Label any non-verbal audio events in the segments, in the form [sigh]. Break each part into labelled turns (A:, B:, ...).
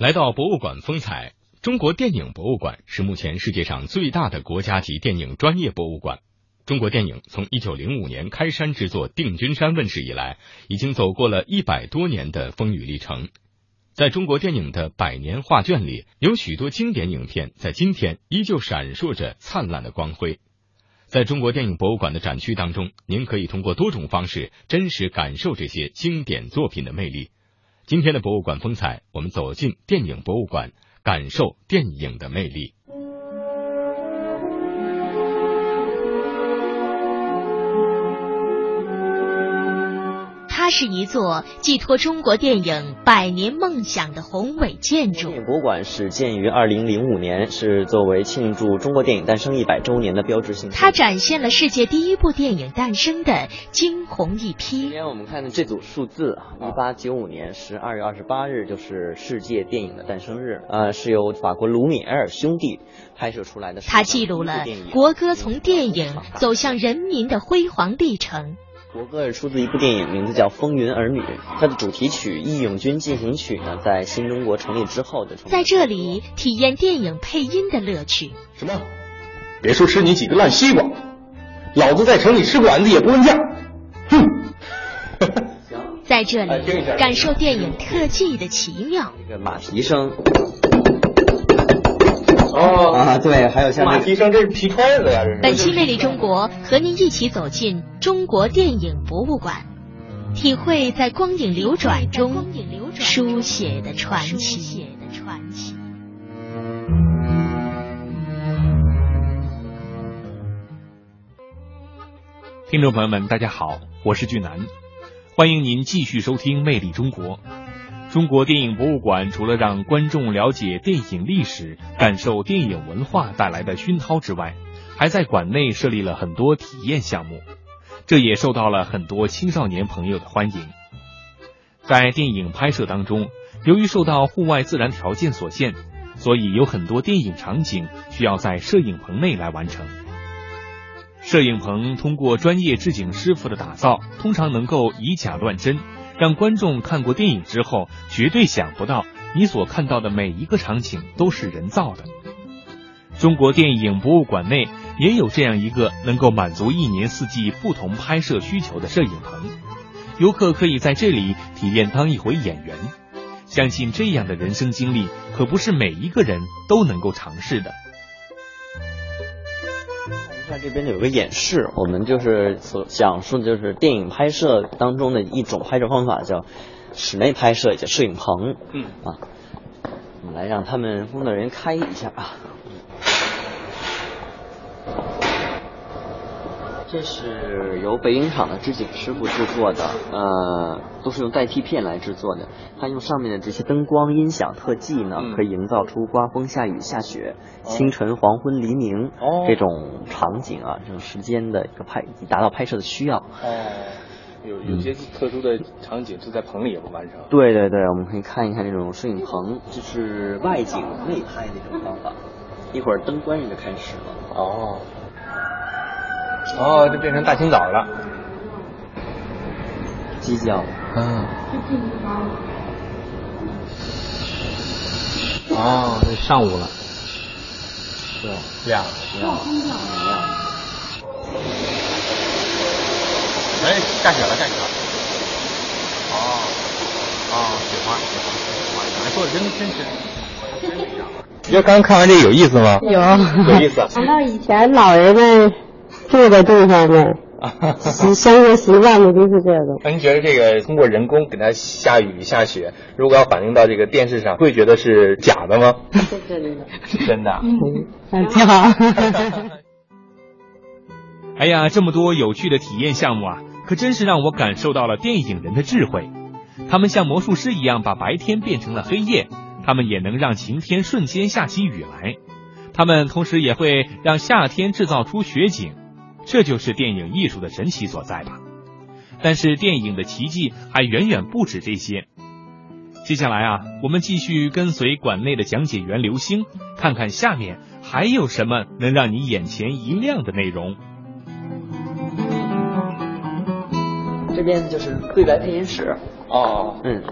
A: 来到博物馆风采，中国电影博物馆是目前世界上最大的国家级电影专业博物馆。中国电影从一九零五年开山之作《定军山》问世以来，已经走过了一百多年的风雨历程。在中国电影的百年画卷里，有许多经典影片在今天依旧闪烁着灿烂的光辉。在中国电影博物馆的展区当中，您可以通过多种方式真实感受这些经典作品的魅力。今天的博物馆风采，我们走进电影博物馆，感受电影的魅力。
B: 它是一座寄托中国电影百年梦想的宏伟建筑。
C: 电影博物馆始建于二零零五年，是作为庆祝中国电影诞生一百周年的标志性。
B: 它展现了世界第一部电影诞生的惊鸿一瞥。
C: 今天我们看的这组数字啊，一八九五年十二月二十八日就是世界电影的诞生日，呃，是由法国卢米埃尔兄弟拍摄出来的。
B: 它记录了国歌从电影走向人民的辉煌历程。
C: 国歌是出自一部电影，名字叫《风云儿女》。它的主题曲《义勇军进行曲》呢，在新中国成立之后的。
B: 在这里体验电影配音的乐趣。
D: 什么？别说吃你几个烂西瓜，老子在城里吃馆子也不问价。哼！
B: 在这里感受电影特技的奇妙。
C: 这个马蹄声。
D: 哦
C: 啊，对，还有像
D: 马蹄声，这是皮揣子呀，这是。
B: 本期《魅力中国》和您一起走进中国电影博物馆，体会在光影流转中书写的传奇。
E: 听众朋友们，大家好，我是俊南，欢迎您继续收听《魅力中国》。中国电影博物馆除了让观众了解电影历史、感受电影文化带来的熏陶之外，还在馆内设立了很多体验项目，这也受到了很多青少年朋友的欢迎。在电影拍摄当中，由于受到户外自然条件所限，所以有很多电影场景需要在摄影棚内来完成。摄影棚通过专业制景师傅的打造，通常能够以假乱真，让观众看过电影之后，绝对想不到你所看到的每一个场景都是人造的。中国电影博物馆内也有这样一个能够满足一年四季不同拍摄需求的摄影棚，游客可以在这里体验当一回演员。相信这样的人生经历，可不是每一个人都能够尝试的。
C: 看这边有个演示，我们就是所讲述的就是电影拍摄当中的一种拍摄方法，叫室内拍摄，也叫摄影棚。
D: 嗯
C: 啊，我们来让他们工作人员开一下啊。这是由北影厂的织景师傅制作的，呃，都是用代替片来制作的。他用上面的这些灯光、音响、特技呢，可以营造出刮风、下雨、下雪、清晨、黄昏、黎明
D: 哦
C: 这种场景啊，这种时间的一个拍，以达到拍摄的需要。
D: 哦，有有些特殊的场景是在棚里也会完成。
C: 对对对，我们可以看一看这种摄影棚，就是外景内拍的一种方法。一会儿灯关上就开始了。
D: 哦。哦，就变成大清早了。
C: 鸡叫。
D: 嗯。哦，这上午了。
C: 对，
D: 亮
C: 亮亮。
D: 哎，下雪了，下雪了。哦，哦，雪花，雪花，雪花，你说的真真是，真是一样。觉得刚刚看完这个有意思吗？
F: 有，
D: 有意思。[laughs]
F: 想到以前老人们住的地方呢，习 [laughs] 生活习惯的都是这个。
D: 那您觉得这个通过人工给它下雨下雪，如果要反映到这个电视上，会觉得是假的吗？
F: 是真的，
D: 是真的。
F: 嗯，挺好。[laughs]
E: 哎呀，这么多有趣的体验项目啊，可真是让我感受到了电影人的智慧。他们像魔术师一样，把白天变成了黑夜。他们也能让晴天瞬间下起雨来，他们同时也会让夏天制造出雪景，这就是电影艺术的神奇所在吧。但是电影的奇迹还远远不止这些。接下来啊，我们继续跟随馆内的讲解员刘星，看看下面还有什么能让你眼前一亮的内容。
C: 这边就是对白配音室。
D: 哦，
C: 嗯。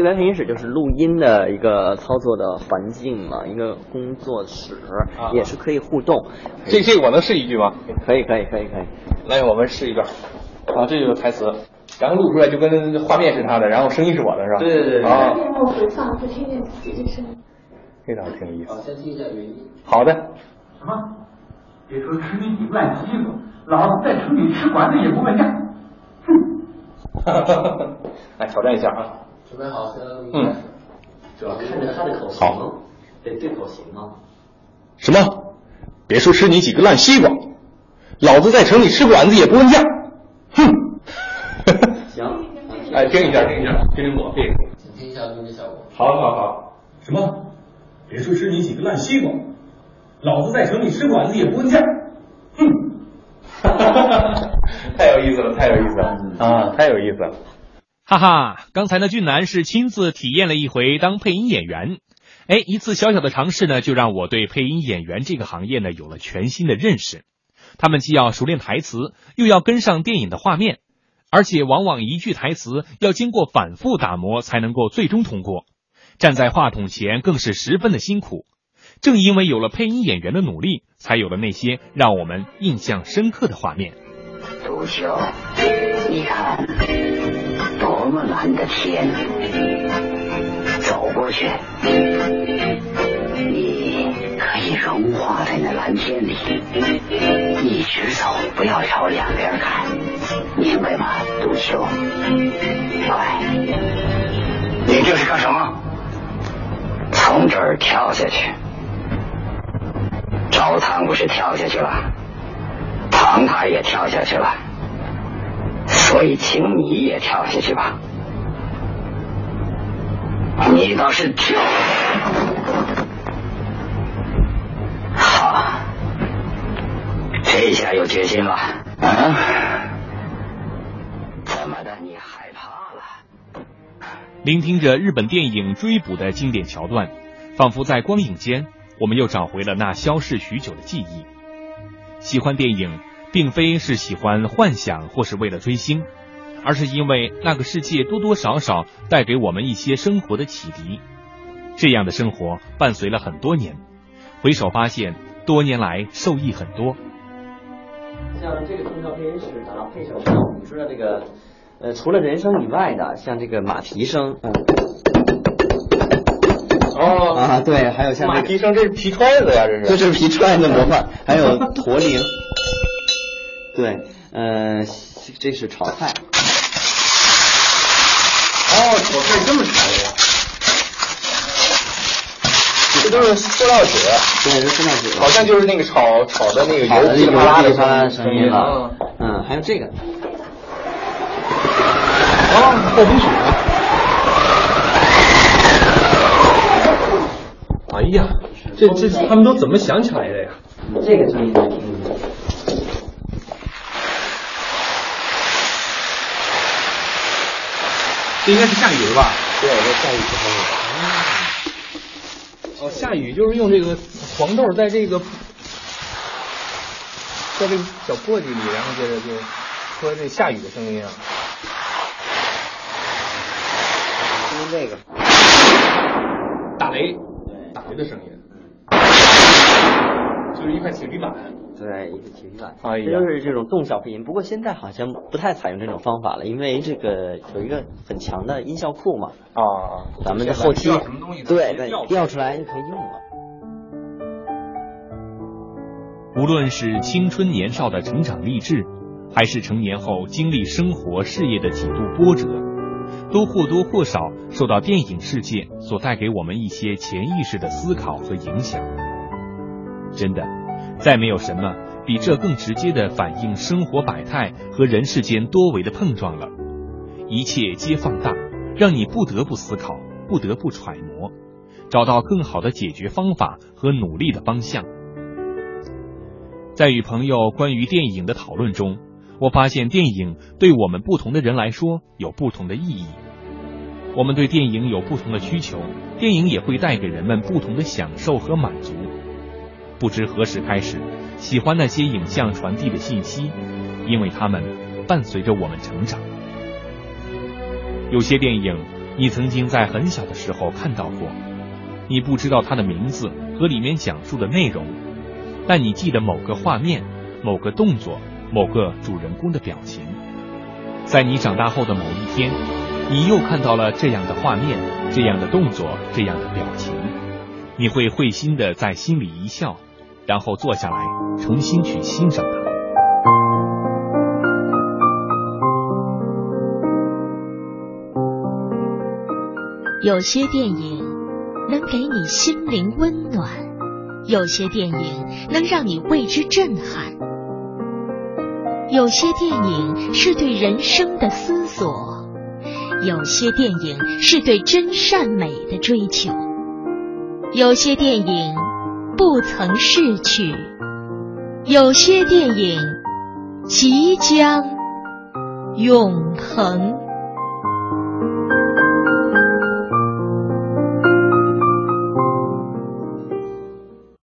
C: 对对白配音室就是录音的一个操作的环境嘛，一个工作室，也是可以互动。
D: 这这我能试一句吗？
C: 可以可以可以可以。
D: 来，我们试一段。啊，这就是台词，然后录出来就跟画面是他的，然后声音是我的，是吧？
C: 对对对。
D: 啊。
G: 我回放，就听见自己的声音。
D: 这倒挺有意思。
C: 好，先听一下原音。
D: 好的。
H: 什么？别说吃你几个烂鸡子，老子在城里吃馆子也不问价。
D: 哼！[laughs] 来挑战一下啊。
C: 准备好，现在录音。嗯。主要看着他的口型，得对口型啊。
D: 什么？别说吃你几个烂西瓜，老子在城里吃馆子也不问价。哼！[laughs]
C: 行。[laughs]
D: 哎，听一下，听一下，听听我这个。
C: 请听一下录音效果。
D: 好，好，好。
H: 什么？别说吃你几个烂西瓜，老子在城里吃馆子也不问价。哼！[laughs]
D: 太有意思了，太有意思了啊，太有意思了。
E: 哈哈，刚才呢，俊男是亲自体验了一回当配音演员。哎，一次小小的尝试呢，就让我对配音演员这个行业呢有了全新的认识。他们既要熟练台词，又要跟上电影的画面，而且往往一句台词要经过反复打磨才能够最终通过。站在话筒前更是十分的辛苦。正因为有了配音演员的努力，才有了那些让我们印象深刻的画面。
I: 杜修，你看，多么蓝的天！走过去，你可以融化在那蓝天里，一直走，不要朝两边看，明白吗，杜秋？快，你这是干什么？从这儿跳下去。赵唐不是跳下去了，唐他也跳下去了，所以请你也跳下去吧。你倒是跳！好，这下有决心了。啊？怎么的？你害怕了？
E: 聆听着日本电影《追捕》的经典桥段，仿佛在光影间。我们又找回了那消逝许久的记忆。喜欢电影，并非是喜欢幻想或是为了追星，而是因为那个世界多多少少带给我们一些生活的启迪。这样的生活伴随了很多年，回首发现，多年来受益很多。
C: 像这个通宵配音室呢，配什么？你说这个，呃，除了人声以外的，像这个马蹄声，嗯。
D: 哦
C: 啊，对，还有像
D: 马蹄声，这是皮揣子呀，这
C: 是。这是皮揣子魔幻，还有驼铃。对，呃，这是炒菜。
D: 哦，炒菜这么炒的呀。这都是塑料纸。
C: 对，是塑料纸。
D: 好像就是那个炒炒的那个油
C: 噼里
D: 啪啦
C: 的
D: 声
C: 音了。嗯，还有这个。
D: 哦，爆冰雪。哎呀，这这他们都怎么想起来的呀？
C: 这个声音，
D: 这应该是下雨了吧？
C: 对，这下雨时
D: 候。哦，下雨就是用这个黄豆在这个在这个小簸箕里，然后接着就说这下雨的声音啊。
C: 听这个，
D: 打雷。打雷的声音，就是一块铁皮板。
C: 对，一个铁皮板。
D: 哎，
C: 这就是这种动效配音。不过现在好像不太采用这种方法了，因为这个有一个很强的音效库嘛。
D: 啊。
C: 咱们的后期对调出来就可以用了。
E: 无论是青春年少的成长励志，还是成年后经历生活事业的几度波折。都或多或少受到电影世界所带给我们一些潜意识的思考和影响。真的，再没有什么比这更直接的反映生活百态和人世间多维的碰撞了。一切皆放大，让你不得不思考，不得不揣摩，找到更好的解决方法和努力的方向。在与朋友关于电影的讨论中。我发现电影对我们不同的人来说有不同的意义，我们对电影有不同的需求，电影也会带给人们不同的享受和满足。不知何时开始，喜欢那些影像传递的信息，因为它们伴随着我们成长。有些电影你曾经在很小的时候看到过，你不知道它的名字和里面讲述的内容，但你记得某个画面、某个动作、某个主人公的表情。在你长大后的某一天，你又看到了这样的画面、这样的动作、这样的表情，你会会心的在心里一笑，然后坐下来重新去欣赏它。
B: 有些电影能给你心灵温暖，有些电影能让你为之震撼，有些电影是对人生的思索，有些电影是对真善美的追求，有些电影不曾逝去，有些电影即将永恒。